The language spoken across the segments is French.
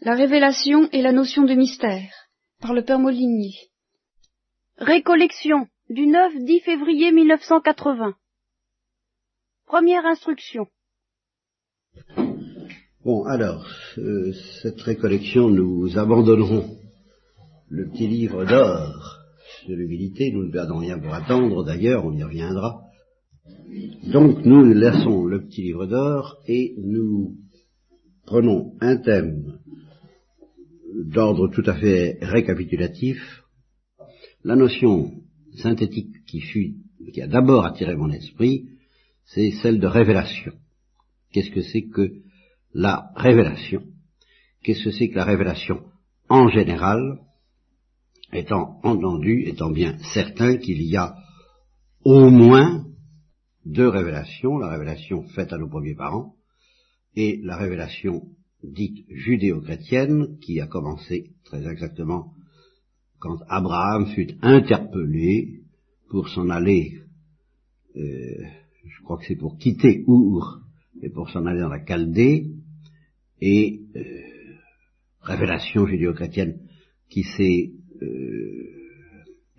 La révélation et la notion de mystère, par le Père Molinier. Récollection du 9-10 février 1980. Première instruction. Bon, alors, euh, cette récollection, nous abandonnerons le petit livre d'or de l'humilité, nous ne perdons rien pour attendre, d'ailleurs, on y reviendra. Donc, nous laissons le petit livre d'or et nous prenons un thème d'ordre tout à fait récapitulatif, la notion synthétique qui a d'abord attiré mon esprit, c'est celle de révélation. Qu'est-ce que c'est que la révélation? Qu'est-ce que c'est que la révélation en général Étant entendu, étant bien certain qu'il y a au moins deux révélations, la révélation faite à nos premiers parents et la révélation dite judéo-chrétienne, qui a commencé très exactement quand Abraham fut interpellé pour s'en aller, euh, je crois que c'est pour quitter Our et pour s'en aller dans la Chaldée, et euh, révélation judéo-chrétienne qui s'est euh,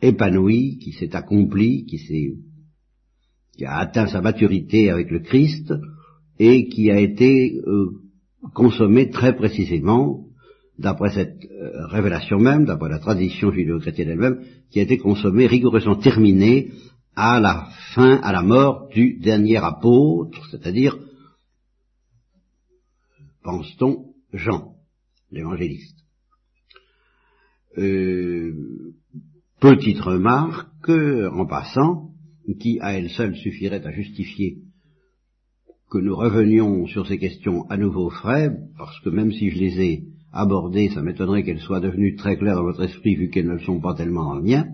épanouie, qui s'est accomplie, qui s'est qui a atteint sa maturité avec le Christ et qui a été euh, consommé très précisément, d'après cette euh, révélation même, d'après la tradition judéo-chrétienne elle-même, qui a été consommé, rigoureusement terminé à la fin, à la mort du dernier apôtre, c'est-à-dire, pense-t-on, Jean, l'évangéliste. Euh, petite remarque, en passant, qui à elle seule suffirait à justifier que nous revenions sur ces questions à nouveau frais, parce que même si je les ai abordées, ça m'étonnerait qu'elles soient devenues très claires dans votre esprit vu qu'elles ne le sont pas tellement dans le mien.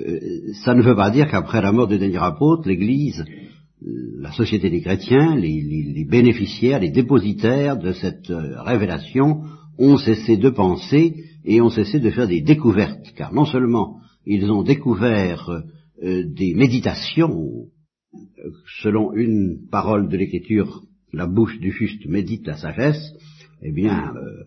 Euh, ça ne veut pas dire qu'après la mort du dernier apôtre, l'Église, la société des chrétiens, les, bénéficiaires, les dépositaires de cette euh, révélation ont cessé de penser et ont cessé de faire des découvertes, car non seulement ils ont découvert euh, des méditations selon une parole de l'Écriture, la bouche du juste médite la sagesse, eh bien, euh,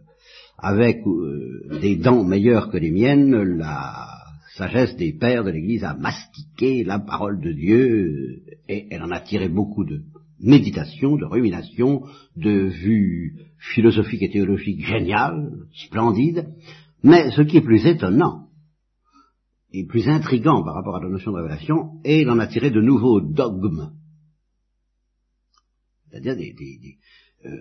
avec euh, des dents meilleures que les miennes, la sagesse des pères de l'Église a mastiqué la parole de Dieu et elle en a tiré beaucoup de méditation, de rumination, de vues philosophiques et théologiques géniales, splendides, mais ce qui est plus étonnant, et plus intrigant par rapport à la notion de révélation, et il en a tiré de nouveaux dogmes. C'est-à-dire des, des, des euh,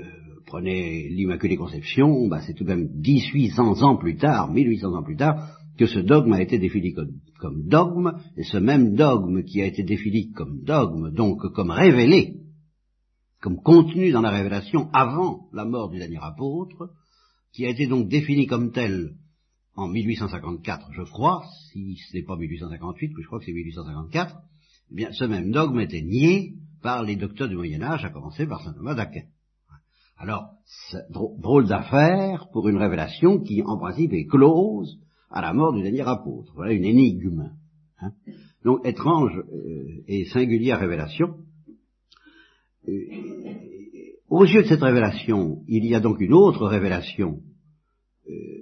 prenez l'Immaculée Conception, bah c'est tout de même 1800 ans plus tard, 1800 ans plus tard, que ce dogme a été défini comme, comme, dogme, et ce même dogme qui a été défini comme dogme, donc comme révélé, comme contenu dans la révélation avant la mort du dernier apôtre, qui a été donc défini comme tel en 1854, je crois, si ce n'est pas 1858, mais je crois que c'est 1854, eh bien, ce même dogme était nié par les docteurs du Moyen Âge, à commencer par saint Thomas d'Aquin. Alors, drôle d'affaire pour une révélation qui, en principe, est close à la mort du dernier apôtre. Voilà une énigme. Hein. Donc, étrange euh, et singulière révélation. Euh, aux yeux de cette révélation, il y a donc une autre révélation euh,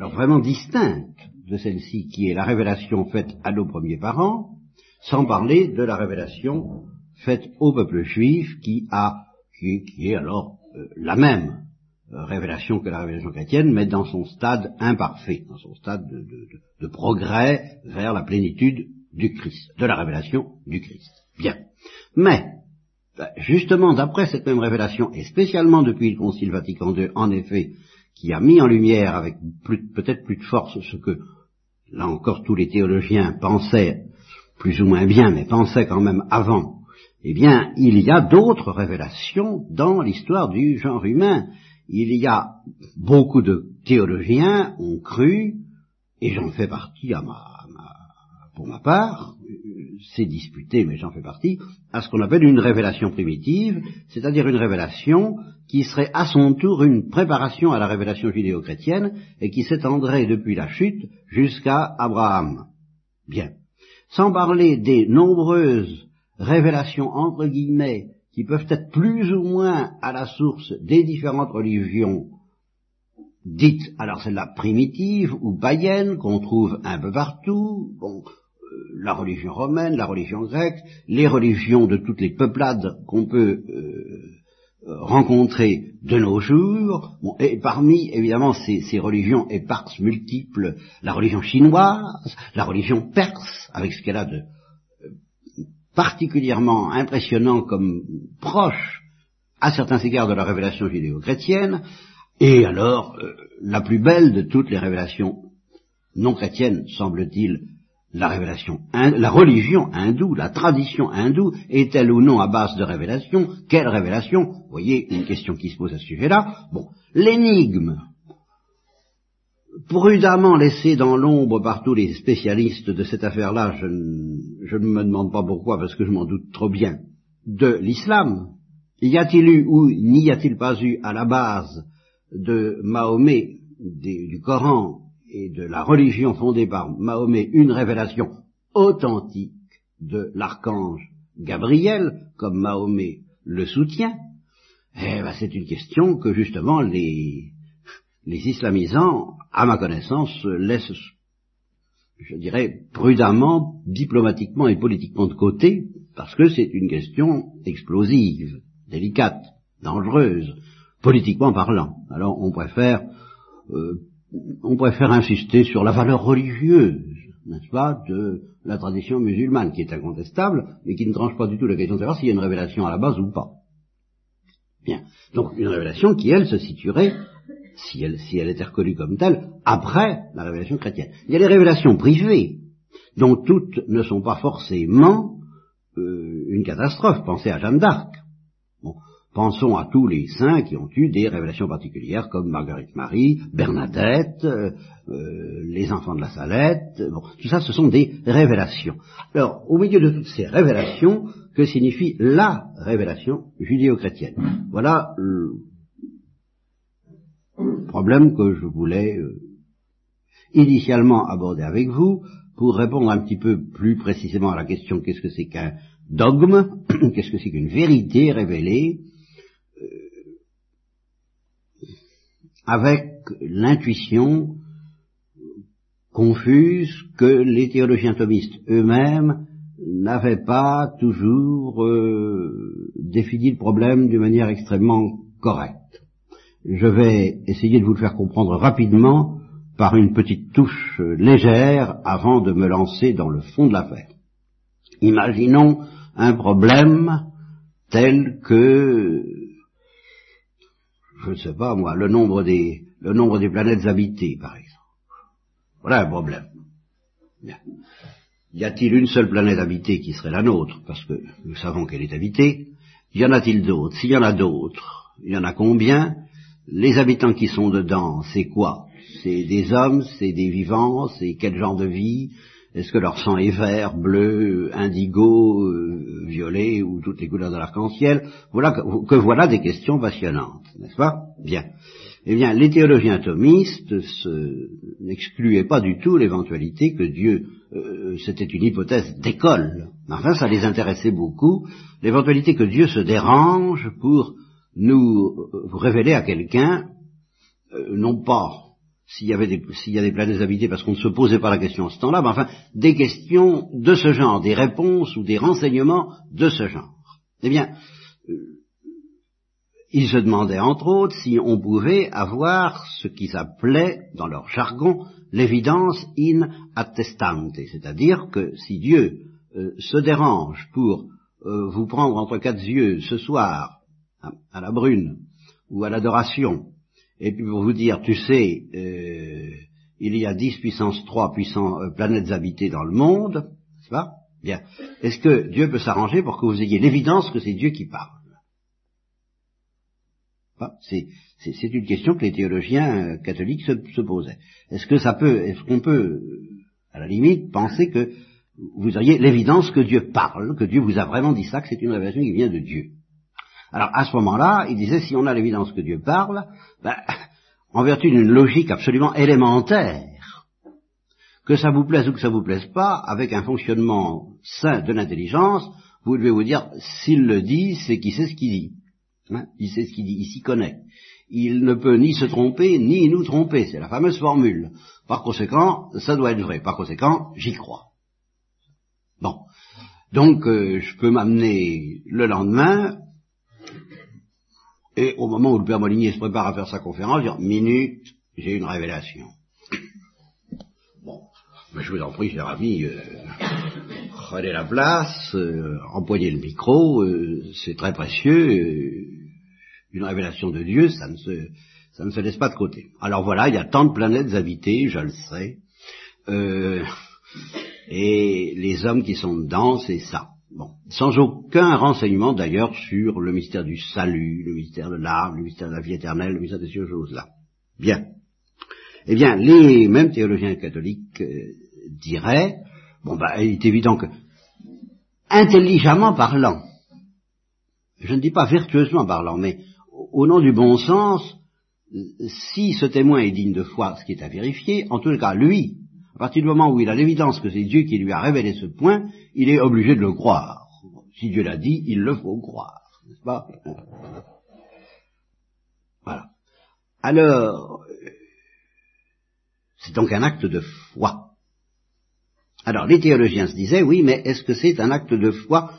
alors vraiment distincte de celle-ci, qui est la révélation faite à nos premiers parents, sans parler de la révélation faite au peuple juif, qui a, qui, est alors euh, la même euh, révélation que la révélation chrétienne, mais dans son stade imparfait, dans son stade de, de, de progrès vers la plénitude du Christ, de la révélation du Christ. Bien. Mais, ben, justement, d'après cette même révélation, et spécialement depuis le Concile Vatican II, en effet, qui a mis en lumière avec peut-être plus de force ce que, là encore, tous les théologiens pensaient, plus ou moins bien, mais pensaient quand même avant, eh bien, il y a d'autres révélations dans l'histoire du genre humain. Il y a beaucoup de théologiens ont cru, et j'en fais partie à ma, pour ma part, c'est disputé, mais j'en fais partie, à ce qu'on appelle une révélation primitive, c'est-à-dire une révélation qui serait à son tour une préparation à la révélation judéo-chrétienne et qui s'étendrait depuis la chute jusqu'à Abraham. Bien. Sans parler des nombreuses révélations entre guillemets qui peuvent être plus ou moins à la source des différentes religions dites, alors celle-là primitive ou païenne, qu'on trouve un peu partout, bon, la religion romaine, la religion grecque, les religions de toutes les peuplades qu'on peut euh, rencontrer de nos jours, bon, et parmi évidemment ces, ces, religions éparses multiples, la religion chinoise, la religion perse, avec ce qu'elle a de euh, particulièrement impressionnant comme proche à certains égards de la révélation judéo-chrétienne, et alors, euh, la plus belle de toutes les révélations non chrétiennes, semble-t-il, la révélation, la religion hindoue, la tradition hindoue, est-elle ou non à base de révélation? Quelle révélation? Vous voyez une question qui se pose à ce sujet-là. Bon, l'énigme, prudemment laissée dans l'ombre par tous les spécialistes de cette affaire-là, je, je ne me demande pas pourquoi, parce que je m'en doute trop bien, de l'islam. Y a-t-il eu ou n'y a-t-il pas eu à la base de Mahomet, du Coran et de la religion fondée par Mahomet une révélation authentique de l'archange Gabriel, comme Mahomet le soutient, eh ben, c'est une question que justement les, les islamisants, à ma connaissance, laissent, je dirais, prudemment, diplomatiquement et politiquement de côté, parce que c'est une question explosive, délicate, dangereuse, politiquement parlant. Alors on préfère, euh, on préfère insister sur la valeur religieuse, n'est-ce pas, de la tradition musulmane, qui est incontestable, mais qui ne tranche pas du tout la question de savoir s'il y a une révélation à la base ou pas. Bien. Donc une révélation qui, elle, se situerait, si elle, si elle était reconnue comme telle, après la révélation chrétienne. Il y a les révélations privées, dont toutes ne sont pas forcément euh, une catastrophe. Pensez à Jeanne d'Arc. Pensons à tous les saints qui ont eu des révélations particulières, comme Marguerite Marie, Bernadette, euh, les enfants de la Salette. Bon, tout ça, ce sont des révélations. Alors, au milieu de toutes ces révélations, que signifie la révélation judéo-chrétienne? Voilà le problème que je voulais euh, initialement aborder avec vous pour répondre un petit peu plus précisément à la question qu'est-ce que c'est qu'un dogme, qu'est-ce que c'est qu'une vérité révélée, avec l'intuition confuse que les théologiens thomistes eux-mêmes n'avaient pas toujours euh, défini le problème d'une manière extrêmement correcte. Je vais essayer de vous le faire comprendre rapidement par une petite touche légère avant de me lancer dans le fond de l'affaire. Imaginons un problème tel que je ne sais pas moi, le nombre des, le nombre des planètes habitées, par exemple. Voilà un problème. Y a-t-il une seule planète habitée qui serait la nôtre? Parce que nous savons qu'elle est habitée. Y en a-t-il d'autres? S'il y en a d'autres, il y en a combien? Les habitants qui sont dedans, c'est quoi? C'est des hommes, c'est des vivants, c'est quel genre de vie? Est-ce que leur sang est vert, bleu, indigo, euh, violet ou toutes les couleurs de l'arc-en-ciel? Voilà que, voilà des questions passionnantes, n'est-ce pas? Bien. Eh bien, les théologiens atomistes n'excluaient pas du tout l'éventualité que Dieu, euh, c'était une hypothèse d'école. Enfin, ça les intéressait beaucoup, l'éventualité que Dieu se dérange pour nous euh, révéler à quelqu'un, non pas s'il y avait des, s'il y a des planètes habitées parce qu'on ne se posait pas la question en ce temps-là, mais enfin, des questions de ce genre, des réponses ou des renseignements de ce genre. Eh bien, euh, ils se demandaient entre autres si on pouvait avoir ce qu'ils appelaient, dans leur jargon, l'évidence in attestante, c'est-à-dire que si Dieu euh, se dérange pour euh, vous prendre entre quatre yeux ce soir, à la brune, ou à l'adoration, et puis pour vous dire, tu sais, euh, il y a 10 puissance 3 puissants, euh, planètes habitées dans le monde, n'est-ce pas? Bien. Est-ce que Dieu peut s'arranger pour que vous ayez l'évidence que c'est Dieu qui parle? C'est, une question que les théologiens euh, catholiques se, se posaient. Est-ce que ça peut, est-ce qu'on peut, à la limite, penser que vous auriez l'évidence que Dieu parle, que Dieu vous a vraiment dit ça, que c'est une révélation qui vient de Dieu? Alors à ce moment-là, il disait, si on a l'évidence que Dieu parle, ben, en vertu d'une logique absolument élémentaire, que ça vous plaise ou que ça vous plaise pas, avec un fonctionnement sain de l'intelligence, vous devez vous dire, s'il le dit, c'est qu'il sait ce qu'il dit. Hein il sait ce qu'il dit, il s'y connaît. Il ne peut ni se tromper, ni nous tromper. C'est la fameuse formule. Par conséquent, ça doit être vrai. Par conséquent, j'y crois. Bon. Donc, euh, je peux m'amener le lendemain, et au moment où le Père Molinier se prépare à faire sa conférence, dire, minute, j'ai une révélation. Bon, mais je vous en prie, cher ami, euh, prenez la place, euh, empoignez le micro, euh, c'est très précieux, euh, une révélation de Dieu, ça ne se, laisse pas de côté. Alors voilà, il y a tant de planètes habitées, je le sais, et les hommes qui sont dedans, c'est ça. Bon, sans aucun renseignement d'ailleurs sur le mystère du salut, le mystère de l'âme, le mystère de la vie éternelle, le mystère de ces choses-là. Bien. Eh bien, les mêmes théologiens catholiques euh, diraient, bon bah, il est évident que, intelligemment parlant, je ne dis pas vertueusement parlant, mais au nom du bon sens, si ce témoin est digne de foi, ce qui est à vérifier, en tout cas, lui, partir du moment où il a l'évidence que c'est Dieu qui lui a révélé ce point, il est obligé de le croire. Si Dieu l'a dit, il le faut croire, n'est-ce pas? Voilà. Alors, c'est donc un acte de foi. Alors, les théologiens se disaient, oui, mais est-ce que c'est un acte de foi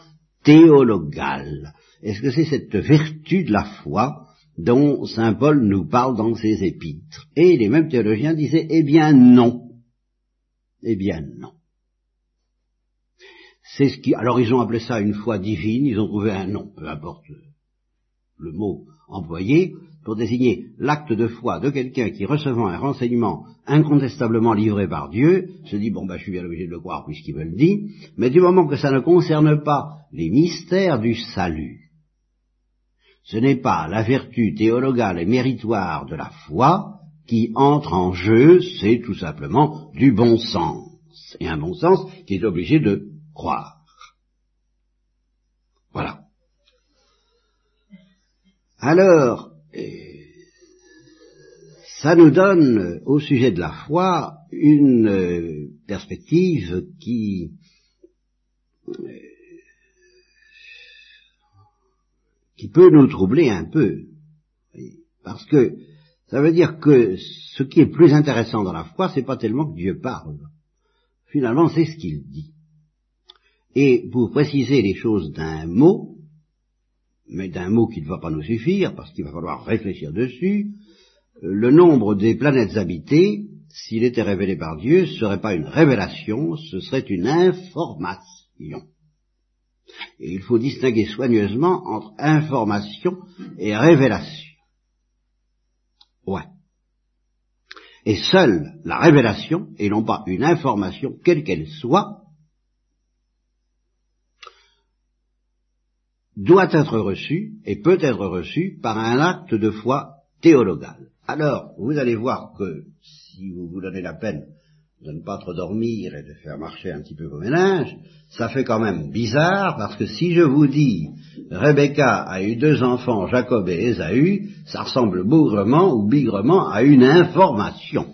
théologal? Est-ce que c'est cette vertu de la foi dont Saint Paul nous parle dans ses épîtres? Et les mêmes théologiens disaient, eh bien non. Eh bien non. C'est ce qui, alors ils ont appelé ça une foi divine, ils ont trouvé un nom, peu importe le mot employé, pour désigner l'acte de foi de quelqu'un qui, recevant un renseignement incontestablement livré par Dieu, se dit, bon, ben, je suis bien obligé de le croire puisqu'il me le dit, mais du moment que ça ne concerne pas les mystères du salut, ce n'est pas la vertu théologale et méritoire de la foi qui entre en jeu, c'est tout simplement du bon sens. Et un bon sens qui est obligé de croire. Voilà. Alors, ça nous donne, au sujet de la foi, une perspective qui qui peut nous troubler un peu. Parce que ça veut dire que ce qui est plus intéressant dans la foi, c'est pas tellement que Dieu parle. Finalement, c'est ce qu'il dit. Et pour préciser les choses d'un mot, mais d'un mot qui ne va pas nous suffire, parce qu'il va falloir réfléchir dessus, le nombre des planètes habitées, s'il était révélé par Dieu, ce serait pas une révélation, ce serait une information. Et il faut distinguer soigneusement entre information et révélation. Ouais. Et seule la révélation, et non pas une information, quelle qu'elle soit, doit être reçue et peut être reçue par un acte de foi théologal. Alors, vous allez voir que si vous vous donnez la peine de ne pas trop dormir et de faire marcher un petit peu vos ménages, ça fait quand même bizarre parce que si je vous dis Rebecca a eu deux enfants, Jacob et Ésaü, ça ressemble bougrement ou bigrement à une information.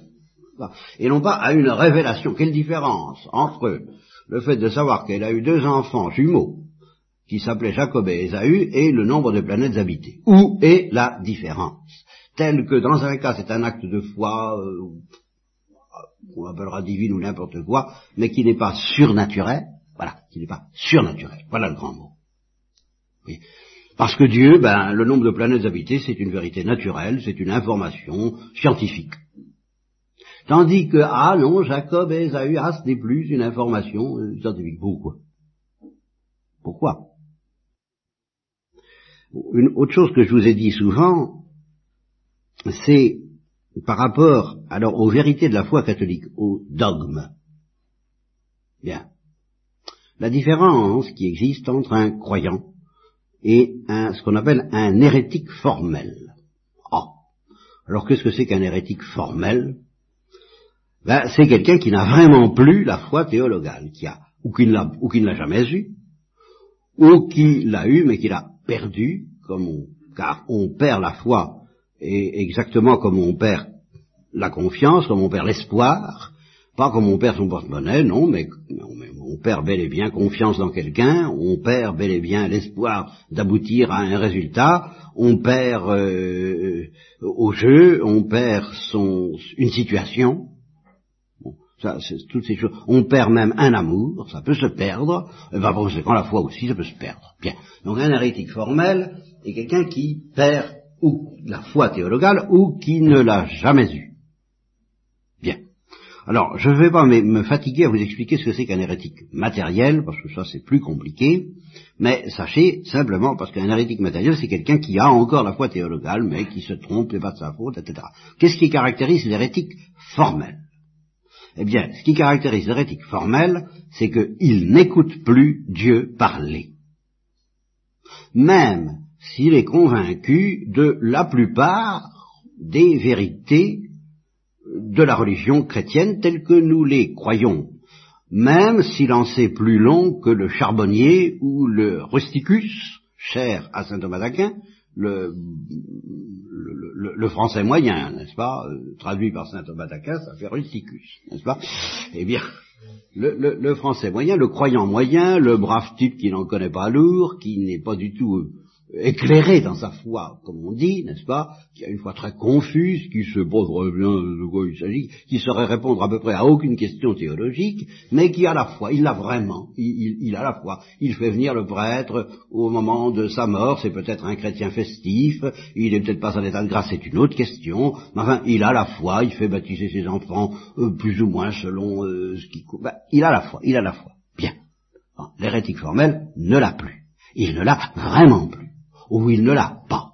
Et non pas à une révélation. Quelle différence entre le fait de savoir qu'elle a eu deux enfants jumeaux qui s'appelaient Jacob et Ésaü et le nombre de planètes habitées Où est la différence? Telle que dans un cas c'est un acte de foi, euh, on appellera divine ou n'importe quoi, mais qui n'est pas surnaturel, voilà, qui n'est pas surnaturel. Voilà le grand mot. Parce que Dieu, ben, le nombre de planètes habitées, c'est une vérité naturelle, c'est une information scientifique. Tandis que, ah non, Jacob et Esaü, ah, ce n'est plus une information euh, scientifique. Pourquoi? Pourquoi? Une autre chose que je vous ai dit souvent, c'est par rapport alors aux vérités de la foi catholique, au dogme. Bien. La différence qui existe entre un croyant et un, ce qu'on appelle un hérétique formel. Ah. Alors qu'est-ce que c'est qu'un hérétique formel? Ben, C'est quelqu'un qui n'a vraiment plus la foi théologale, qui a, ou qui, ne l'a jamais eue, ou qui l'a eue mais qui l'a perdue, comme on, car on perd la foi exactement comme on perd la confiance, comme on perd l'espoir, Pas comme on perd son porte-monnaie, non, mais on perd bel et bien confiance dans quelqu'un, on perd bel et bien l'espoir d'aboutir à un résultat, on perd euh, au jeu, on perd son, une situation, ça, ces choses. On perd même un amour, ça peut se perdre, et ben, quand la foi aussi, ça peut se perdre. Bien. Donc un hérétique formel est quelqu'un qui perd ou la foi théologale ou qui ne l'a jamais eue. Alors, je ne vais pas me fatiguer à vous expliquer ce que c'est qu'un hérétique matériel, parce que ça c'est plus compliqué, mais sachez simplement, parce qu'un hérétique matériel, c'est quelqu'un qui a encore la foi théologale, mais qui se trompe, c'est pas de sa faute, etc. Qu'est-ce qui caractérise l'hérétique formel? Eh bien, ce qui caractérise l'hérétique formel, c'est qu'il n'écoute plus Dieu parler. Même s'il est convaincu de la plupart des vérités de la religion chrétienne telle que nous les croyons, même s'il en sait plus long que le charbonnier ou le rusticus, cher à saint Thomas d'Aquin, le, le, français moyen, n'est-ce pas, euh, traduit par saint Thomas d'Aquin, ça fait rusticus, n'est-ce pas? Eh bien, le, français moyen, le croyant moyen, le brave type qui n'en connaît pas lourd, qui n'est pas du tout éclairé dans sa foi, comme on dit, n'est-ce pas, qui a une foi très confuse, qui se pose bien de quoi il s'agit, qui saurait répondre à peu près à aucune question théologique, mais qui a la foi, il l'a vraiment, il, a la foi. Il fait venir le prêtre au moment de sa mort, c'est peut-être un chrétien festif, il est peut-être pas en état de grâce, c'est une autre question, mais enfin, il a la foi, il fait baptiser ses enfants euh, plus ou moins selon euh, ce qui... Ben, il a la foi, il a la foi. Bien. L'hérétique formel ne l'a plus. Il ne l'a vraiment plus ou il ne l'a pas.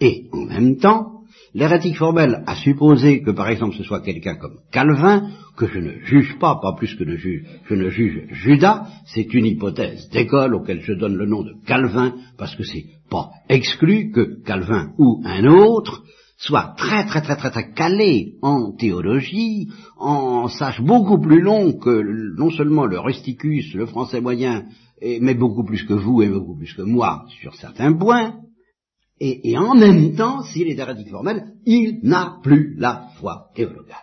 Et en même temps, l'hérétique formel a supposé que par exemple ce soit quelqu'un comme Calvin, que je ne juge pas, pas plus que je ne juge Judas, c'est une hypothèse d'école auquel je donne le nom de Calvin, parce que c'est pas exclu que Calvin ou un autre soit très très très très très calé en théologie, en sache beaucoup plus long que non seulement le rusticus, le français moyen, mais beaucoup plus que vous et beaucoup plus que moi sur certains points, et, en même temps, s'il est hérétique formel, il n'a plus la foi théologale.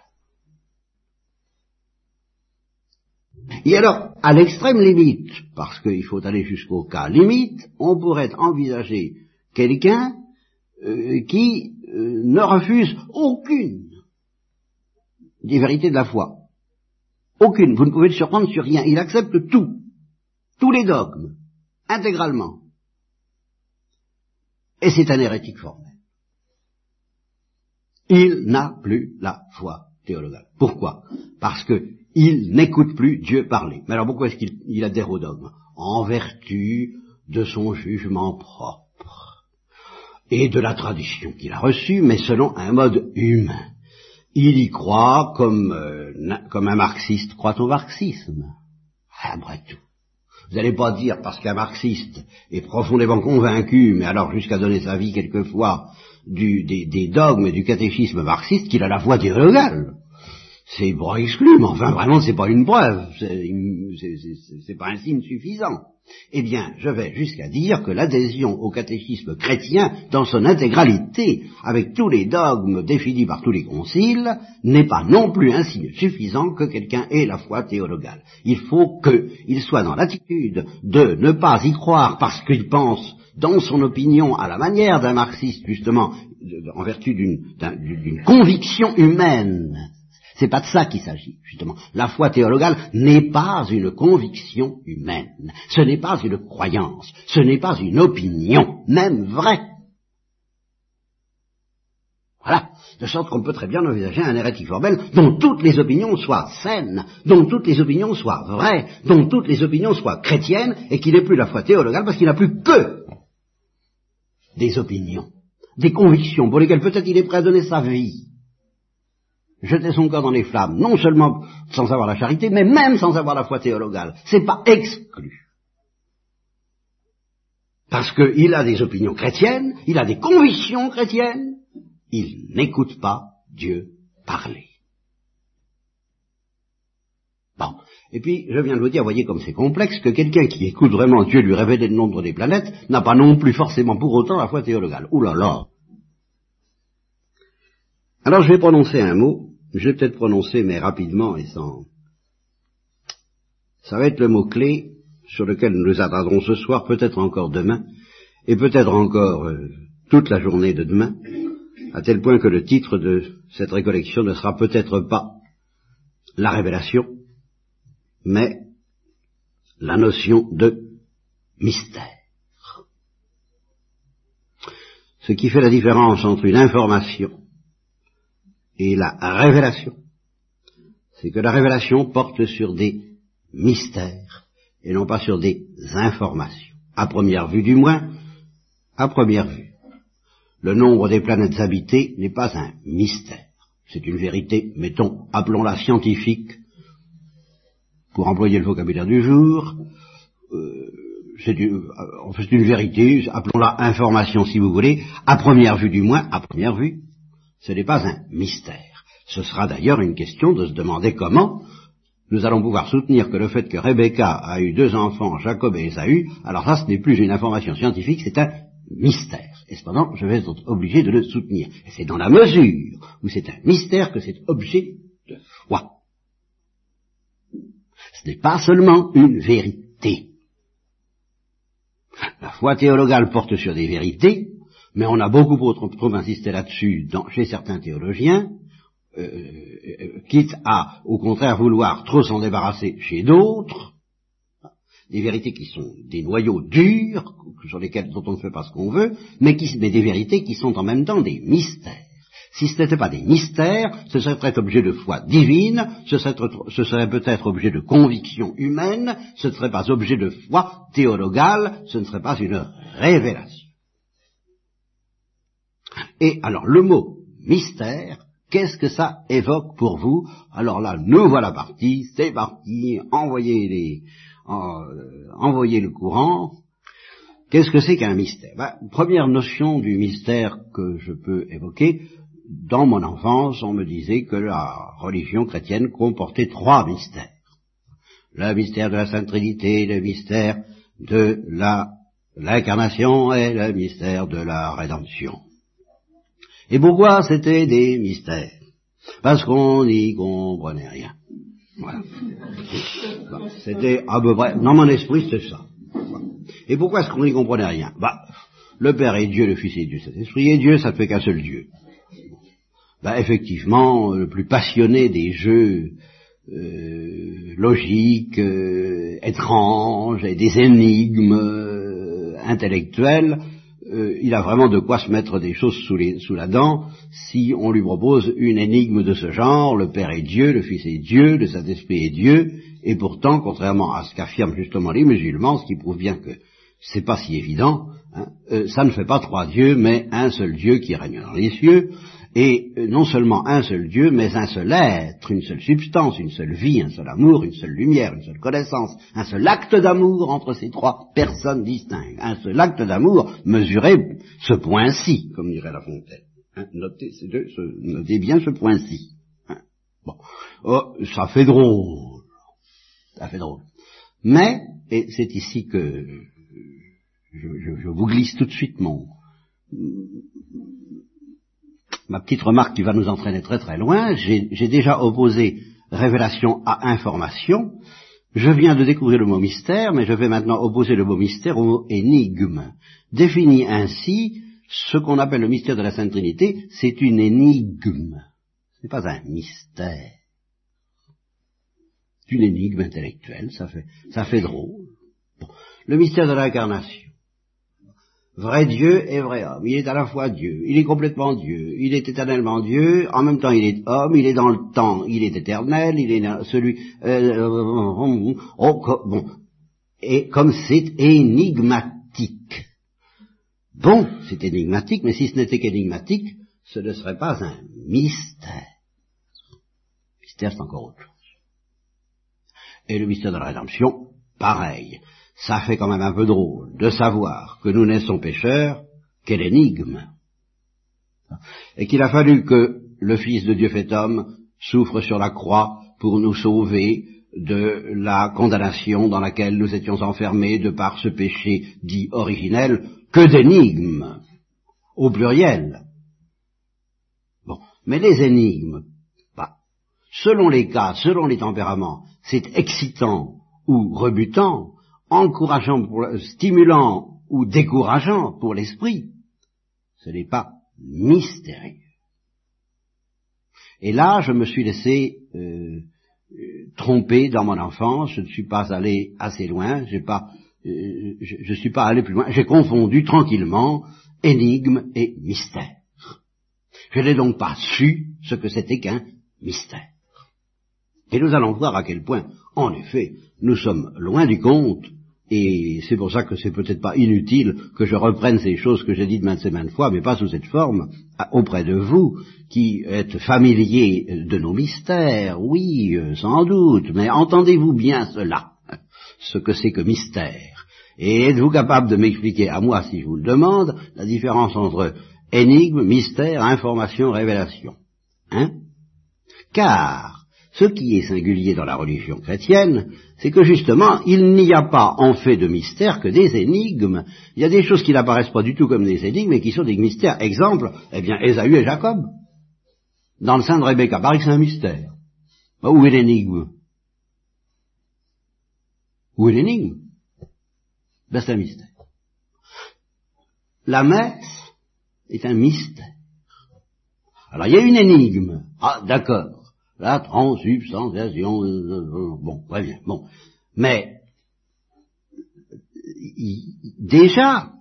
Et alors, à l'extrême limite, parce qu'il faut aller jusqu'au cas limite, on pourrait envisager quelqu'un euh, qui euh, ne refuse aucune des vérités de la foi. Aucune. Vous ne pouvez le surprendre sur rien. Il accepte tout tous les dogmes, intégralement. Et c'est un hérétique formel. Il n'a plus la foi théologale. Pourquoi? Parce qu'il n'écoute plus Dieu parler. Mais alors pourquoi est-ce qu'il adhère au dogme? En vertu de son jugement propre et de la tradition qu'il a reçue, mais selon un mode humain. Il y croit comme, euh, comme un marxiste croit au marxisme. Après tout. Vous n'allez pas dire parce qu'un marxiste est profondément convaincu, mais alors jusqu'à donner sa vie quelquefois du, des, dogmes et du catéchisme marxiste, qu'il a la foi théologale. C'est pas exclu, mais enfin vraiment c'est pas une preuve, c'est pas un signe suffisant. Eh bien, je vais jusqu'à dire que l'adhésion au catéchisme chrétien, dans son intégralité, avec tous les dogmes définis par tous les conciles, n'est pas non plus un signe suffisant que quelqu'un ait la foi théologale. Il faut qu'il soit dans l'attitude de ne pas y croire parce qu'il pense dans son opinion à la manière d'un marxiste, justement, en vertu d'une conviction humaine c'est pas de ça qu'il s'agit, justement. La foi théologale n'est pas une conviction humaine, ce n'est pas une croyance, ce n'est pas une opinion, même vraie. Voilà, de sorte qu'on peut très bien envisager un hérétique formel dont toutes les opinions soient saines, dont toutes les opinions soient vraies, dont toutes les opinions soient chrétiennes, et qu'il n'ait plus la foi théologale parce qu'il n'a plus que des opinions, des convictions pour lesquelles peut-être il est prêt à donner sa vie, jeter son corps dans les flammes, non seulement sans avoir la charité, mais même sans avoir la foi théologale. C'est pas exclu. Parce qu'il a des opinions chrétiennes, il a des convictions chrétiennes, il n'écoute pas Dieu parler. Bon. Et puis, je viens de vous dire, voyez comme c'est complexe, que quelqu'un qui écoute vraiment Dieu lui révéler le nombre des planètes n'a pas non plus forcément pour autant la foi théologale. Ouh là là Alors je vais prononcer un mot je vais peut-être prononcer, mais rapidement et sans, Ça va être le mot-clé sur lequel nous nous attardons ce soir, peut-être encore demain, et peut-être encore euh, toute la journée de demain, à tel point que le titre de cette récollection ne sera peut-être pas la révélation, mais la notion de mystère. Ce qui fait la différence entre une information et la révélation, c'est que la révélation porte sur des mystères et non pas sur des informations. À première vue du moins, à première vue. Le nombre des planètes habitées n'est pas un mystère. C'est une vérité, mettons, appelons-la scientifique, pour employer le vocabulaire du jour. Euh, c'est une, une, vérité, appelons-la information si vous voulez, à première vue du moins, à première vue, ce n'est pas un mystère. Ce sera d'ailleurs une question de se demander comment nous allons pouvoir soutenir que le fait que Rebecca a eu deux enfants, Jacob et Esaü, alors ça ce n'est plus une information scientifique, c'est un mystère. Et cependant, je vais être obligé de le soutenir. C'est dans la mesure où c'est un mystère que c'est objet de foi. Ce n'est pas seulement une vérité. La foi théologale porte sur des vérités, mais on a beaucoup trop, insisté là-dessus chez certains théologiens, euh, euh, quitte à, au contraire, vouloir trop s'en débarrasser chez d'autres, des vérités qui sont des noyaux durs, sur lesquels dont on ne fait pas ce qu'on veut, mais, qui, mais des vérités qui sont en même temps des mystères. Si ce n'était pas des mystères, ce serait objet de foi divine, ce serait, ce serait peut-être objet de conviction humaine, ce ne serait pas objet de foi théologale, ce ne serait pas une révélation. Et alors le mot mystère Qu'est-ce que ça évoque pour vous? Alors là, nous voilà partis, c'est parti, envoyez, les, euh, envoyez le courant. Qu'est-ce que c'est qu'un mystère? Ben, Première notion du mystère que je peux évoquer, dans mon enfance, on me disait que la religion chrétienne comportait trois mystères. Le mystère de la Sainte Trinité, le mystère de la l'incarnation et le mystère de la rédemption. Et pourquoi c'était des mystères? Parce qu'on n'y comprenait rien. Voilà. C'était à peu près, dans mon esprit, c'était ça. Et pourquoi est-ce qu'on n'y comprenait rien? Bah, le Père est Dieu, le Fils est Dieu, cet esprit est Dieu, ça ne fait qu'un seul Dieu. Bah, effectivement, le plus passionné des jeux euh, logiques, euh, étranges, et des énigmes euh, intellectuelles, euh, il a vraiment de quoi se mettre des choses sous, la dent si on lui propose une énigme de ce genre, le Père est Dieu, le Fils est Dieu, le Saint-Esprit est Dieu, et pourtant, contrairement à ce qu'affirment justement les musulmans, ce qui prouve bien que c'est pas si évident, hein, euh, ça ne fait pas trois dieux, mais un seul Dieu qui règne dans les cieux, et euh, non seulement un seul Dieu, mais un seul être, une seule substance, une seule vie, un seul amour, une seule lumière, une seule connaissance, un seul acte d'amour entre ces trois personnes distinctes, un seul acte d'amour mesuré ce point-ci, comme dirait La Fontaine. Hein, notez, notez, bien ce point-ci. Hein. bon, oh, ça fait drôle, ça fait drôle. Mais, et c'est ici que je, je, vous glisse tout de suite mon, ma petite remarque qui va nous entraîner très très loin, j'ai déjà opposé révélation à information, je viens de découvrir le mot mystère, mais je vais maintenant opposer le mot mystère au mot énigme. Défini ainsi, ce qu'on appelle le mystère de la Sainte Trinité, c'est une énigme. Ce n'est pas un mystère. C'est une énigme intellectuelle, ça fait, ça fait drôle. Le mystère de l'incarnation vrai Dieu et vrai homme. Il est à la fois Dieu, il est complètement Dieu, il est éternellement Dieu, en même temps il est homme, il est dans le temps, il est éternel, il est celui... Euh, oh, bon. Et comme c'est énigmatique. Bon, c'est énigmatique, mais si ce n'était qu'énigmatique, ce ne serait pas un mystère. Mystère, c'est encore autre chose. Et le mystère de la rédemption, pareil ça fait quand même un peu drôle de savoir que nous naissons pécheurs, quelle énigme. Et qu'il a fallu que le Fils de Dieu fait homme souffre sur la croix pour nous sauver de la condamnation dans laquelle nous étions enfermés de par ce péché dit originel, que d'énigmes, au pluriel. Bon, mais les énigmes, bah, selon les cas, selon les tempéraments, c'est excitant ou rebutant, encourageant, pour, stimulant ou décourageant pour l'esprit, ce n'est pas mystérieux. Et là, je me suis laissé euh, tromper dans mon enfance, je ne suis pas allé assez loin, euh, je ne suis pas allé plus loin, j'ai confondu tranquillement énigme et mystère. Je n'ai donc pas su ce que c'était qu'un mystère. Et nous allons voir à quel point, en effet, nous sommes loin du compte, et c'est pour ça que c'est peut-être pas inutile que je reprenne ces choses que j'ai dites maintes et maintes fois, mais pas sous cette forme, auprès de vous, qui êtes familiers de nos mystères, oui, euh, sans doute, mais entendez-vous bien cela, ce que c'est que mystère. Et êtes-vous capable de m'expliquer à moi, si je vous le demande, la différence entre énigme, mystère, information, révélation Hein? Car ce qui est singulier dans la religion chrétienne, c'est que justement, il n'y a pas en fait de mystère que des énigmes. Il y a des choses qui n'apparaissent pas du tout comme des énigmes, mais qui sont des mystères. Exemple, eh bien, Ésaü et Jacob. Dans le sein de Rebecca, paraît que c'est un mystère. Bah, où est l'énigme? Où est l'énigme? Ben, c'est un mystère. La messe est un mystère. Alors, il y a une énigme. Ah, d'accord la transubstantiation, euh, euh, euh, bon, très bien, bon. Mais, déjà,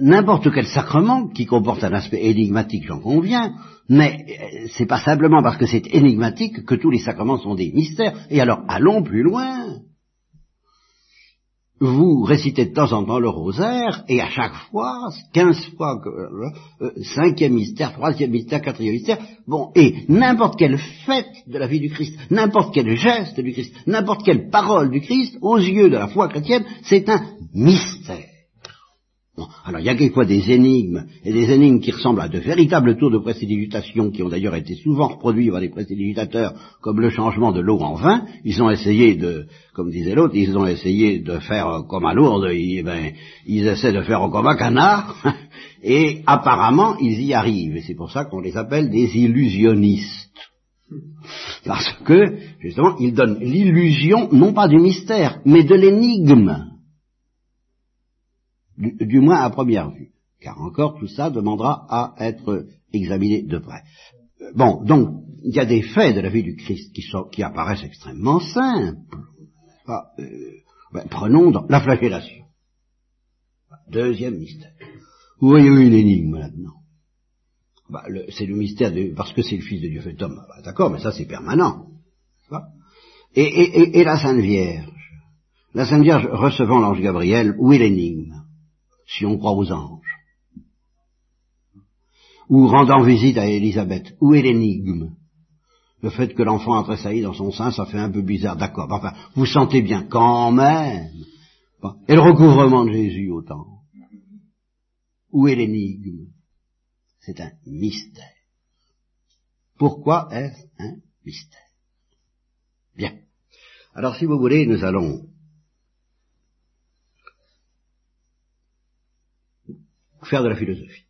n'importe quel sacrement qui comporte un aspect énigmatique, j'en conviens, mais c'est pas simplement parce que c'est énigmatique que tous les sacrements sont des mystères. Et alors, allons plus loin vous récitez de temps en temps le rosaire, et à chaque fois, quinze fois, euh, cinquième mystère, troisième mystère, quatrième mystère, bon, et n'importe quelle fête de la vie du Christ, n'importe quel geste du Christ, n'importe quelle parole du Christ, aux yeux de la foi chrétienne, c'est un mystère alors il y a quelquefois des énigmes, et des énigmes qui ressemblent à de véritables tours de précédigitation, qui ont d'ailleurs été souvent reproduits par les précédigitateurs, comme le changement de l'eau en vin. Ils ont essayé de, comme disait l'autre, ils ont essayé de faire comme à Lourdes, ils, ben, ils essaient de faire comme à Canard, et apparemment ils y arrivent, et c'est pour ça qu'on les appelle des illusionnistes. Parce que, justement, ils donnent l'illusion, non pas du mystère, mais de l'énigme du, moins à première vue, car encore tout ça demandera à être examiné de près. Bon, donc, il y a des faits de la vie du Christ qui, apparaissent extrêmement simples. Euh, ben, prenons la flagellation. Deuxième mystère. Vous voyez une énigme là-dedans? Bah, c'est le mystère de, parce que c'est le Fils de Dieu fait homme. Bah, d'accord, mais ça c'est permanent. Et, la Sainte Vierge. La Sainte Vierge recevant l'ange Gabriel, où est l'énigme? Si on croit aux anges. Ou rendant visite à Élisabeth. Où est l'énigme? Le fait que l'enfant a tressailli dans son sein, ça fait un peu bizarre, d'accord. Enfin, vous sentez bien quand même. Et le recouvrement de Jésus autant. Où est l'énigme? C'est un mystère. Pourquoi est-ce un mystère? Bien. Alors si vous voulez, nous allons faire de la philosophie.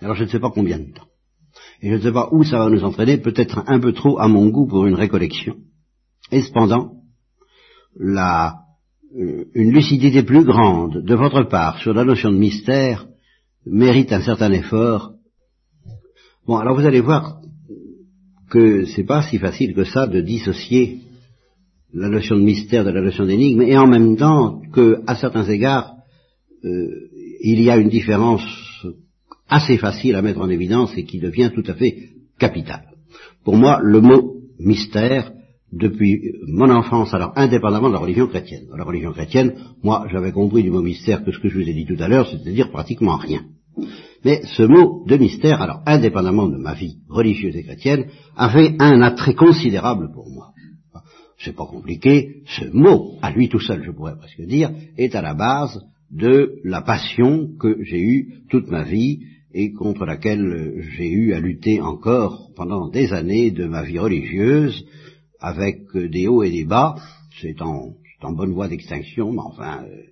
Alors je ne sais pas combien de temps. Et je ne sais pas où ça va nous entraîner, peut-être un peu trop à mon goût pour une récollection. Et cependant, la, euh, une lucidité plus grande de votre part sur la notion de mystère mérite un certain effort. Bon, alors vous allez voir que c'est pas si facile que ça de dissocier la notion de mystère de la notion d'énigme, et en même temps que, à certains égards, euh, il y a une différence assez facile à mettre en évidence et qui devient tout à fait capitale. Pour moi, le mot mystère, depuis mon enfance, alors indépendamment de la religion chrétienne. Dans la religion chrétienne, moi, j'avais compris du mot mystère que ce que je vous ai dit tout à l'heure, c'est-à-dire pratiquement rien. Mais ce mot de mystère, alors indépendamment de ma vie religieuse et chrétienne, avait un attrait considérable pour moi. C'est pas compliqué, ce mot, à lui tout seul, je pourrais presque dire, est à la base de la passion que j'ai eue toute ma vie et contre laquelle j'ai eu à lutter encore pendant des années de ma vie religieuse, avec des hauts et des bas, c'est en, bonne voie d'extinction, mais enfin, euh,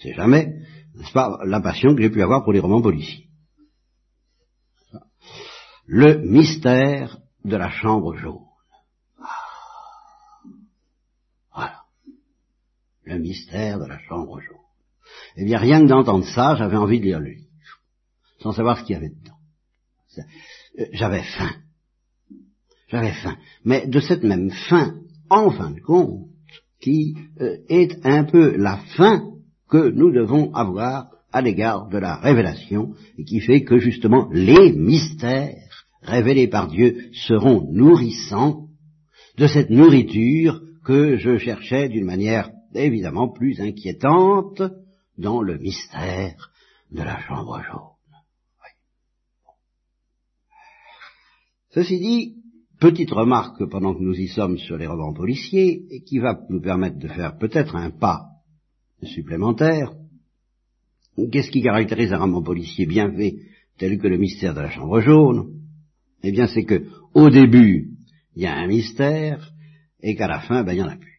c'est jamais, n'est-ce pas, la passion que j'ai pu avoir pour les romans policiers. Le mystère de la chambre jaune. Le mystère de la chambre jaune. Eh bien, rien que d'entendre ça, j'avais envie de lire le livre, sans savoir ce qu'il y avait dedans. Euh, j'avais faim. J'avais faim. Mais de cette même faim, en fin de compte, qui euh, est un peu la faim que nous devons avoir à l'égard de la révélation, et qui fait que justement les mystères révélés par Dieu seront nourrissants de cette nourriture que je cherchais d'une manière évidemment plus inquiétante dans le mystère de la chambre jaune. Ceci dit, petite remarque pendant que nous y sommes sur les romans policiers, et qui va nous permettre de faire peut-être un pas supplémentaire. Qu'est-ce qui caractérise un roman policier bien fait, tel que le mystère de la chambre jaune? Eh bien, c'est que, au début, il y a un mystère, et qu'à la fin, ben, il n'y en a plus.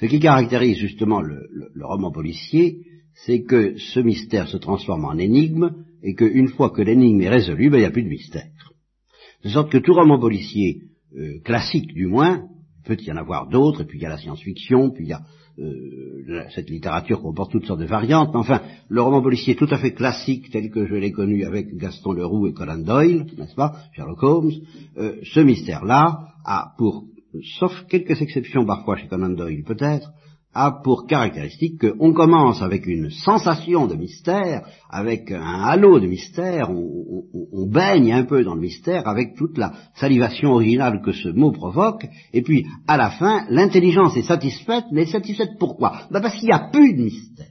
Ce qui caractérise justement le, roman policier, c'est que ce mystère se transforme en énigme, et qu'une fois que l'énigme est résolue, ben, il n'y a plus de mystère. De sorte que tout roman policier, euh, classique du moins, peut y en avoir d'autres, et puis il y a la science-fiction, puis il y a euh, cette littérature comporte toutes sortes de variantes, mais enfin, le roman policier tout à fait classique, tel que je l'ai connu avec Gaston Leroux et Conan Doyle, n'est-ce pas, Sherlock Holmes, euh, ce mystère-là a pour, sauf quelques exceptions parfois chez Conan Doyle peut-être, a pour caractéristique qu'on commence avec une sensation de mystère, avec un halo de mystère, on, baigne un peu dans le mystère avec toute la salivation originale que ce mot provoque, et puis à la fin, l'intelligence est satisfaite, mais satisfaite pourquoi? Ben Parce qu'il n'y a plus de mystère.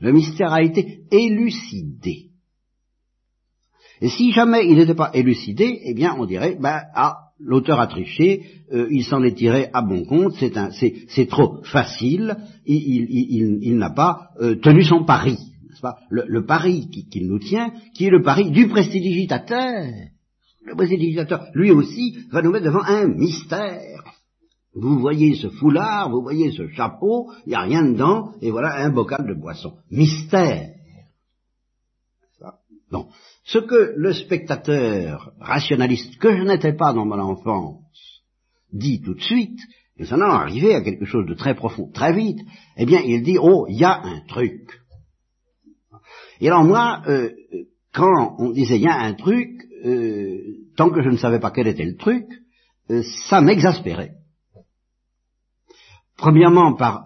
Le mystère a été élucidé. Et si jamais il n'était pas élucidé, eh bien on dirait, ben, ah, l'auteur a triché, euh, il s'en est tiré à bon compte, c'est trop facile, il, n'a pas euh, tenu son pari, pas? Le, pari qu'il nous tient, qui est le pari du prestidigitateur. Le prestidigitateur, lui aussi, va nous mettre devant un mystère. Vous voyez ce foulard, vous voyez ce chapeau, il n'y a rien dedans, et voilà un bocal de boisson. Mystère. Bon. Ce que le spectateur rationaliste, que je n'étais pas dans mon enfance, dit tout de suite, nous allons arriver à quelque chose de très profond, très vite, eh bien, il dit, oh, il y a un truc. Et alors moi, euh, quand on disait il y a un truc, euh, tant que je ne savais pas quel était le truc, euh, ça m'exaspérait. Premièrement par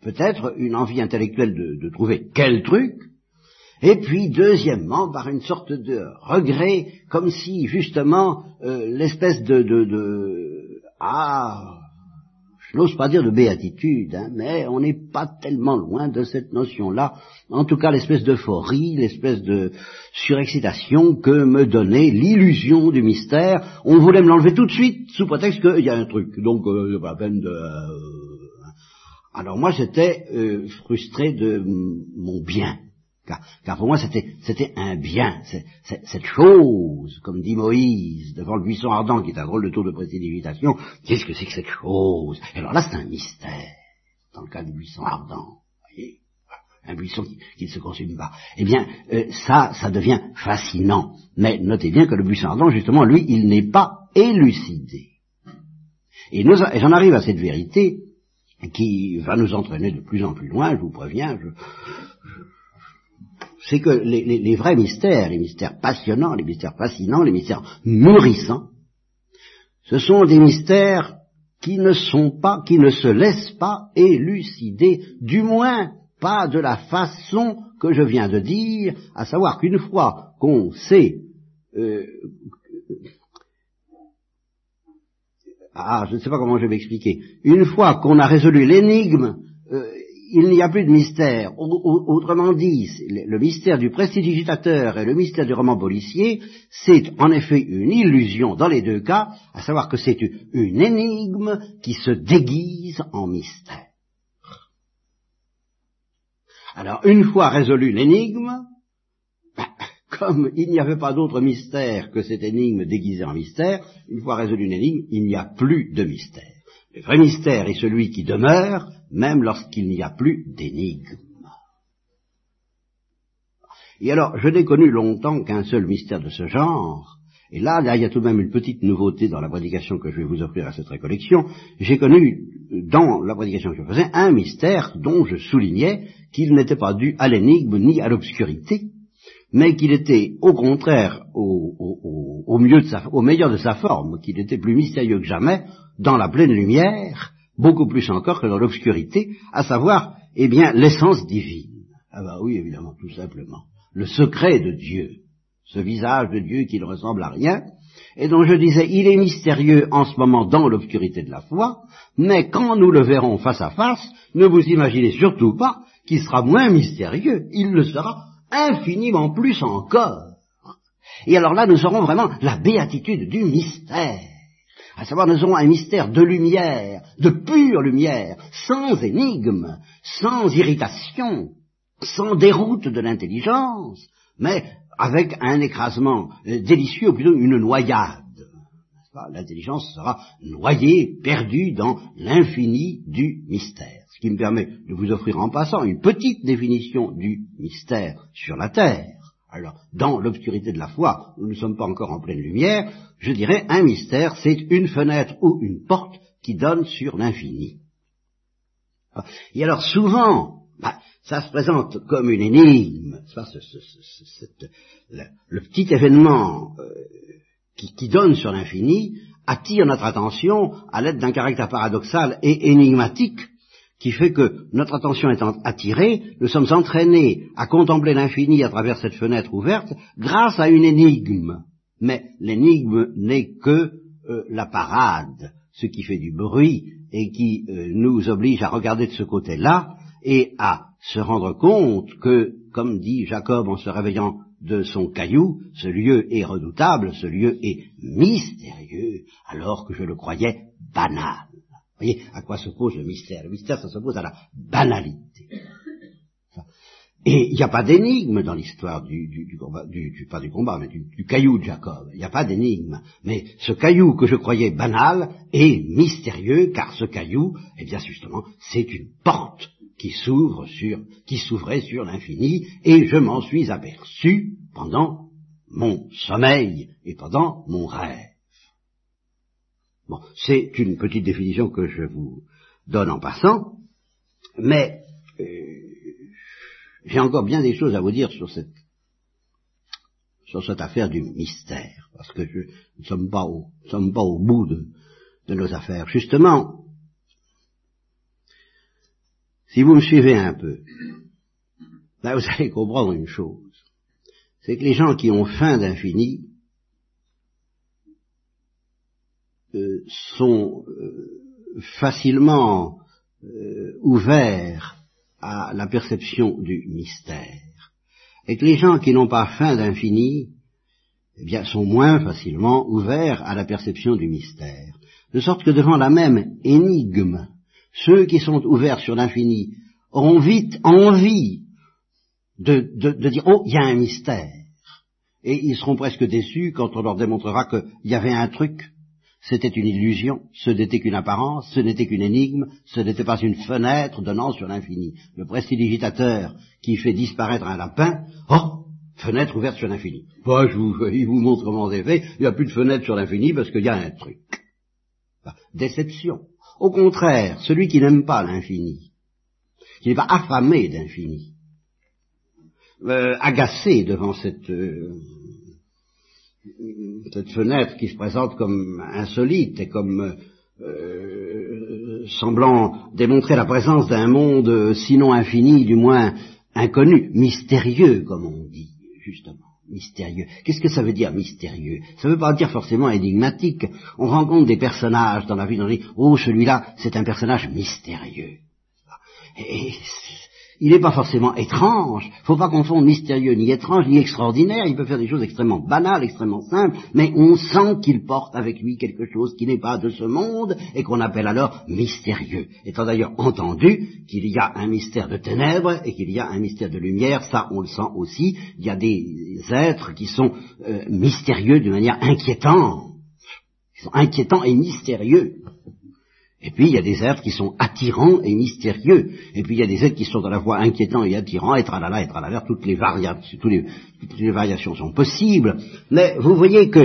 peut-être une envie intellectuelle de trouver quel truc, et puis, deuxièmement, par une sorte de regret, comme si, justement, euh, l'espèce de, de, de, Ah, je n'ose pas dire de béatitude, hein, mais on n'est pas tellement loin de cette notion-là. En tout cas, l'espèce d'euphorie, l'espèce de surexcitation que me donnait l'illusion du mystère. On voulait me l'enlever tout de suite, sous prétexte qu'il y a un truc. Donc, euh, pas la peine de... Euh, alors moi, j'étais euh, frustré de mon bien car, pour moi c'était un bien, cette chose, comme dit Moïse, devant le buisson ardent, qui est un drôle de tour de précipitation, qu'est-ce que c'est que cette chose? Alors là c'est un mystère, dans le cas du buisson ardent, voyez? Un buisson qui, ne se consume pas. Eh bien, euh, ça, ça devient fascinant. Mais notez bien que le buisson ardent, justement, lui, il n'est pas élucidé. Et, j'en arrive à cette vérité qui va nous entraîner de plus en plus loin, je vous préviens, je, c'est que les, vrais mystères, les mystères passionnants, les mystères fascinants, les mystères nourrissants, ce sont des mystères qui ne sont pas, qui ne se laissent pas élucider, du moins pas de la façon que je viens de dire, à savoir qu'une fois qu'on sait euh, ah, je ne sais pas comment je vais m'expliquer. Une fois qu'on a résolu l'énigme il n'y a plus de mystère. Autrement dit, le mystère du prestidigitateur et le mystère du roman policier, c'est en effet une illusion dans les deux cas, à savoir que c'est une énigme qui se déguise en mystère. Alors, une fois résolue l'énigme, ben, comme il n'y avait pas d'autre mystère que cette énigme déguisée en mystère, une fois résolue l'énigme, il n'y a plus de mystère. Le vrai mystère est celui qui demeure, même lorsqu'il n'y a plus d'énigme. Et alors, je n'ai connu longtemps qu'un seul mystère de ce genre, Et là, il y a tout de même une petite nouveauté dans la prédication que je vais vous offrir à cette récollection. J'ai connu, dans la prédication que je faisais, un mystère dont je soulignais qu'il n'était pas dû à l'énigme ni à l'obscurité, mais qu'il était au contraire au meilleur de sa forme, qu'il était plus mystérieux que jamais dans la pleine lumière, beaucoup plus encore que dans l'obscurité, à savoir, eh bien, l'essence divine. Ah bah oui, évidemment, tout simplement. Le secret de Dieu, ce visage de Dieu qui ne ressemble à rien, et dont je disais, il est mystérieux en ce moment dans l'obscurité de la foi, mais quand nous le verrons face à face, ne vous imaginez surtout pas qu'il sera moins mystérieux, il le sera infiniment plus encore. Et alors là, nous aurons vraiment la béatitude du mystère. À savoir, nous aurons un mystère de lumière, de pure lumière, sans énigme, sans irritation, sans déroute de l'intelligence, mais avec un écrasement euh, délicieux, ou plutôt une noyade. L'intelligence sera noyée, perdue dans l'infini du mystère. Ce qui me permet de vous offrir en passant une petite définition du mystère sur la terre. Alors, dans l'obscurité de la foi, nous ne sommes pas encore en pleine lumière, je dirais un mystère, c'est une fenêtre ou une porte qui donne sur l'infini. Et alors souvent, bah, ça se présente comme une énigme, le, petit événement euh, qui, donne sur l'infini attire notre attention à l'aide d'un caractère paradoxal et énigmatique qui fait que notre attention étant attirée, nous sommes entraînés à contempler l'infini à travers cette fenêtre ouverte grâce à une énigme. Mais l'énigme n'est que euh, la parade, ce qui fait du bruit et qui euh, nous oblige à regarder de ce côté-là et à se rendre compte que, comme dit Jacob en se réveillant de son caillou, ce lieu est redoutable, ce lieu est mystérieux, alors que je le croyais banal voyez à quoi s'oppose le mystère? Le mystère, ça s'oppose à la banalité. Et il n'y a pas d'énigme dans l'histoire du, du, combat, du, pas du combat, mais du, caillou de Jacob. Il n'y a pas d'énigme. Mais ce caillou que je croyais banal est mystérieux, car ce caillou, eh bien justement, c'est une porte qui s'ouvre sur, qui s'ouvrait sur l'infini, et je m'en suis aperçu pendant mon sommeil et pendant mon rêve. Bon, c'est une petite définition que je vous donne en passant, mais euh, j'ai encore bien des choses à vous dire sur cette sur cette affaire du mystère, parce que je, nous ne sommes pas au, bout de, de nos affaires. Justement, si vous me suivez un peu, là vous allez comprendre une chose, c'est que les gens qui ont faim d'infini Euh, sont euh, facilement euh, ouverts à la perception du mystère, et que les gens qui n'ont pas faim d'infini, eh bien, sont moins facilement ouverts à la perception du mystère. De sorte que devant la même énigme, ceux qui sont ouverts sur l'infini auront vite envie de, de dire, oh, il y a un mystère. Et ils seront presque déçus quand on leur démontrera qu'il y avait un truc c'était une illusion, ce n'était qu'une apparence, ce n'était qu'une énigme, ce n'était pas une fenêtre donnant sur l'infini. Le prestidigitateur qui fait disparaître un lapin, oh, fenêtre ouverte sur l'infini. Bah, je vous, il vous montre comment c'est fait, il n'y a plus de fenêtre sur l'infini parce qu'il y a un truc. Bah, déception. Au contraire, celui qui n'aime pas l'infini, qui n'est pas affamé d'infini, euh, agacé devant cette... Euh, cette fenêtre qui se présente comme insolite et comme euh, semblant démontrer la présence d'un monde sinon infini, du moins inconnu, mystérieux comme on dit, justement. Mystérieux. Qu'est-ce que ça veut dire mystérieux? Ça ne veut pas dire forcément énigmatique. On rencontre des personnages dans la vie, on dit, oh celui-là, c'est un personnage mystérieux. Il n'est pas forcément étrange. Il ne faut pas confondre mystérieux ni étrange ni extraordinaire. Il peut faire des choses extrêmement banales, extrêmement simples, mais on sent qu'il porte avec lui quelque chose qui n'est pas de ce monde et qu'on appelle alors mystérieux. Étant d'ailleurs entendu qu'il y a un mystère de ténèbres et qu'il y a un mystère de lumière, ça on le sent aussi. Il y a des êtres qui sont euh, mystérieux de manière inquiétante. Ils sont inquiétants et mystérieux. Et puis il y a des êtres qui sont attirants et mystérieux. Et puis il y a des êtres qui sont à la fois inquiétants et attirants, et tralala, et tralala, toutes les, variations, toutes les, toutes les variations sont possibles. Mais vous voyez que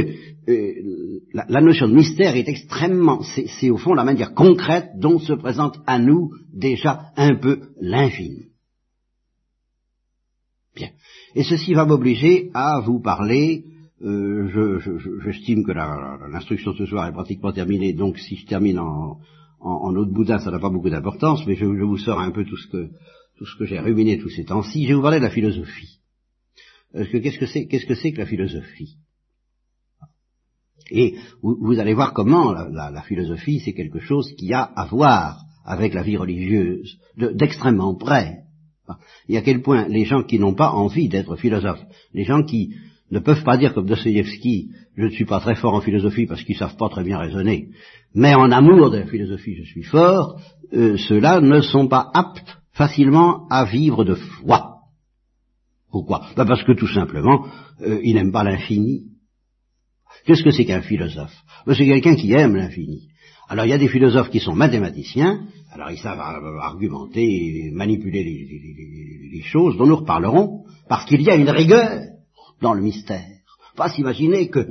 euh, la, la, notion de mystère est extrêmement, c'est au fond la manière concrète dont se présente à nous déjà un peu l'infini. Bien. Et ceci va m'obliger à vous parler euh, j'estime je, je, que l'instruction ce soir est pratiquement terminée, donc si je termine en, en, en autre boudin, ça n'a pas beaucoup d'importance, mais je, je, vous sors un peu tout ce que, tout ce que j'ai ruminé tous ces temps-ci. Je vais vous parler de la philosophie. Qu'est-ce que c'est qu'est-ce que c'est que la philosophie? Et vous, vous, allez voir comment la, la, la philosophie, c'est quelque chose qui a à voir avec la vie religieuse, d'extrêmement près. Et à quel point les gens qui n'ont pas envie d'être philosophes, les gens qui ne peuvent pas dire comme Dostoïevski, je ne suis pas très fort en philosophie parce qu'ils savent pas très bien raisonner, mais en amour de la philosophie je suis fort, euh, ceux-là ne sont pas aptes facilement à vivre de foi. Pourquoi? Ben Parce que tout simplement, euh, ils n'aiment pas l'infini. Qu'est-ce que c'est qu'un philosophe? Ben, C'est quelqu'un qui aime l'infini. Alors il y a des philosophes qui sont mathématiciens, alors ils savent argumenter et manipuler les, les, choses dont nous reparlerons, parce qu'il y a une rigueur dans le mystère. Pas s'imaginer que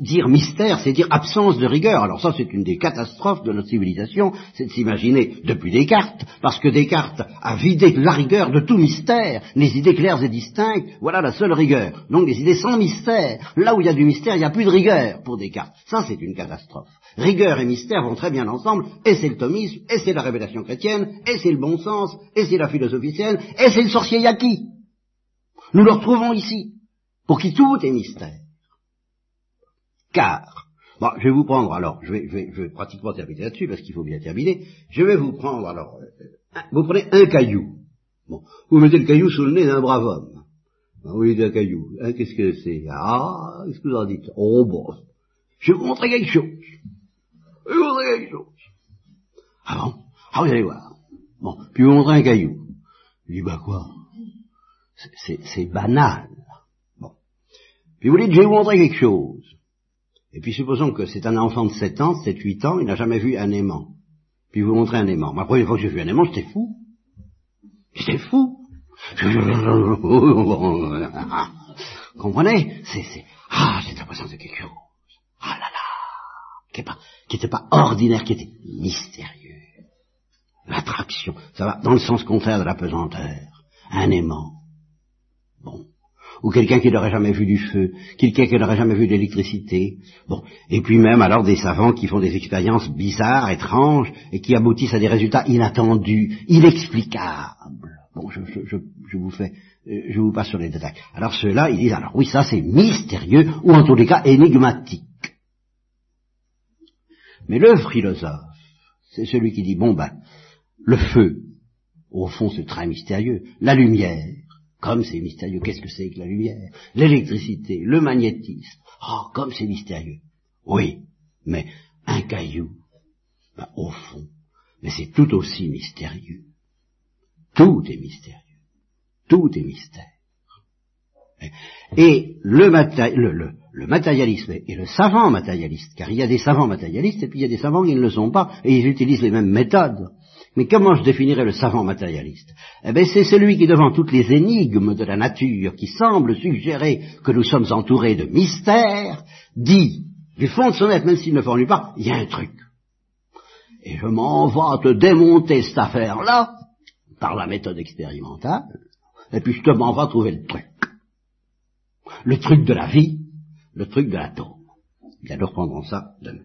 dire mystère, c'est dire absence de rigueur. Alors ça, c'est une des catastrophes de notre civilisation, c'est de s'imaginer, depuis Descartes, parce que Descartes a vidé la rigueur de tout mystère, les idées claires et distinctes, voilà la seule rigueur. Donc les idées sans mystère, là où il y a du mystère, il n'y a plus de rigueur pour Descartes. Ça, c'est une catastrophe. Rigueur et mystère vont très bien ensemble, et c'est le thomisme, et c'est la révélation chrétienne, et c'est le bon sens, et c'est la philosophie sienne, et c'est le sorcier yaki. Nous le retrouvons ici pour qui tout est mystère. Car, bon, je vais vous prendre alors, je vais, je vais, je vais pratiquement terminer là-dessus parce qu'il faut bien terminer, je vais vous prendre alors, euh, vous prenez un caillou, bon, vous mettez le caillou sous le nez d'un brave homme, ah oui, d'un caillou, hein, qu'est-ce que c'est? Ah, qu'est-ce que vous en dites? Oh bon, je vais vous montrer quelque chose, je vais vous montrer quelque chose. Ah bon? Ah vous allez voir. Bon, puis vous montrez un caillou. Je dis, bah quoi? C'est banal. Puis vous dites, je vais vous montrer quelque chose. Et puis supposons que c'est un enfant de 7 ans, 7, 8 ans, il n'a jamais vu un aimant. Puis vous montrez un aimant. La première fois que j'ai vu un aimant, j'étais fou. J'étais fou. Comprenez? C'est, c'est, ah, j'ai l'impression de quelque chose. Ah là là Qui n'était pas, pas ordinaire, qui était mystérieux. L'attraction, ça va dans le sens contraire de la pesanteur. Un aimant. Ou quelqu'un qui n'aurait jamais vu du feu, quelqu'un qui n'aurait jamais vu d'électricité. Bon, et puis même alors des savants qui font des expériences bizarres, étranges, et qui aboutissent à des résultats inattendus, inexplicables. Bon, je vous fais, euh, je vous passe sur les détails. Alors ceux-là, ils disent alors oui, ça c'est mystérieux, ou en tous les cas énigmatique. Mais le philosophe, c'est celui qui dit bon ben, le feu, au fond c'est très mystérieux, la lumière, comme c'est mystérieux, qu'est-ce que c'est que la lumière L'électricité, le magnétisme. Oh, comme c'est mystérieux. Oui, mais un caillou, ben, au fond, mais c'est tout aussi mystérieux. Tout est mystérieux. Tout est mystère. Et le, matérialisme et le savant matérialiste, car il y a des savants matérialistes et puis il y a des savants qui ne le sont pas, et ils utilisent les mêmes méthodes. Mais comment je définirais le savant matérialiste? Eh bien, c'est celui qui, devant toutes les énigmes de la nature, qui semble suggérer que nous sommes entourés de mystères, dit, du fond de son être, même s'il ne formule pas, il y a un truc. Et je m'en vais te démonter cette affaire-là, par la méthode expérimentale, et puis je te m'en vais trouver le truc. Le truc de la vie, le truc de l'atome. Bien, nous reprendrons ça demain.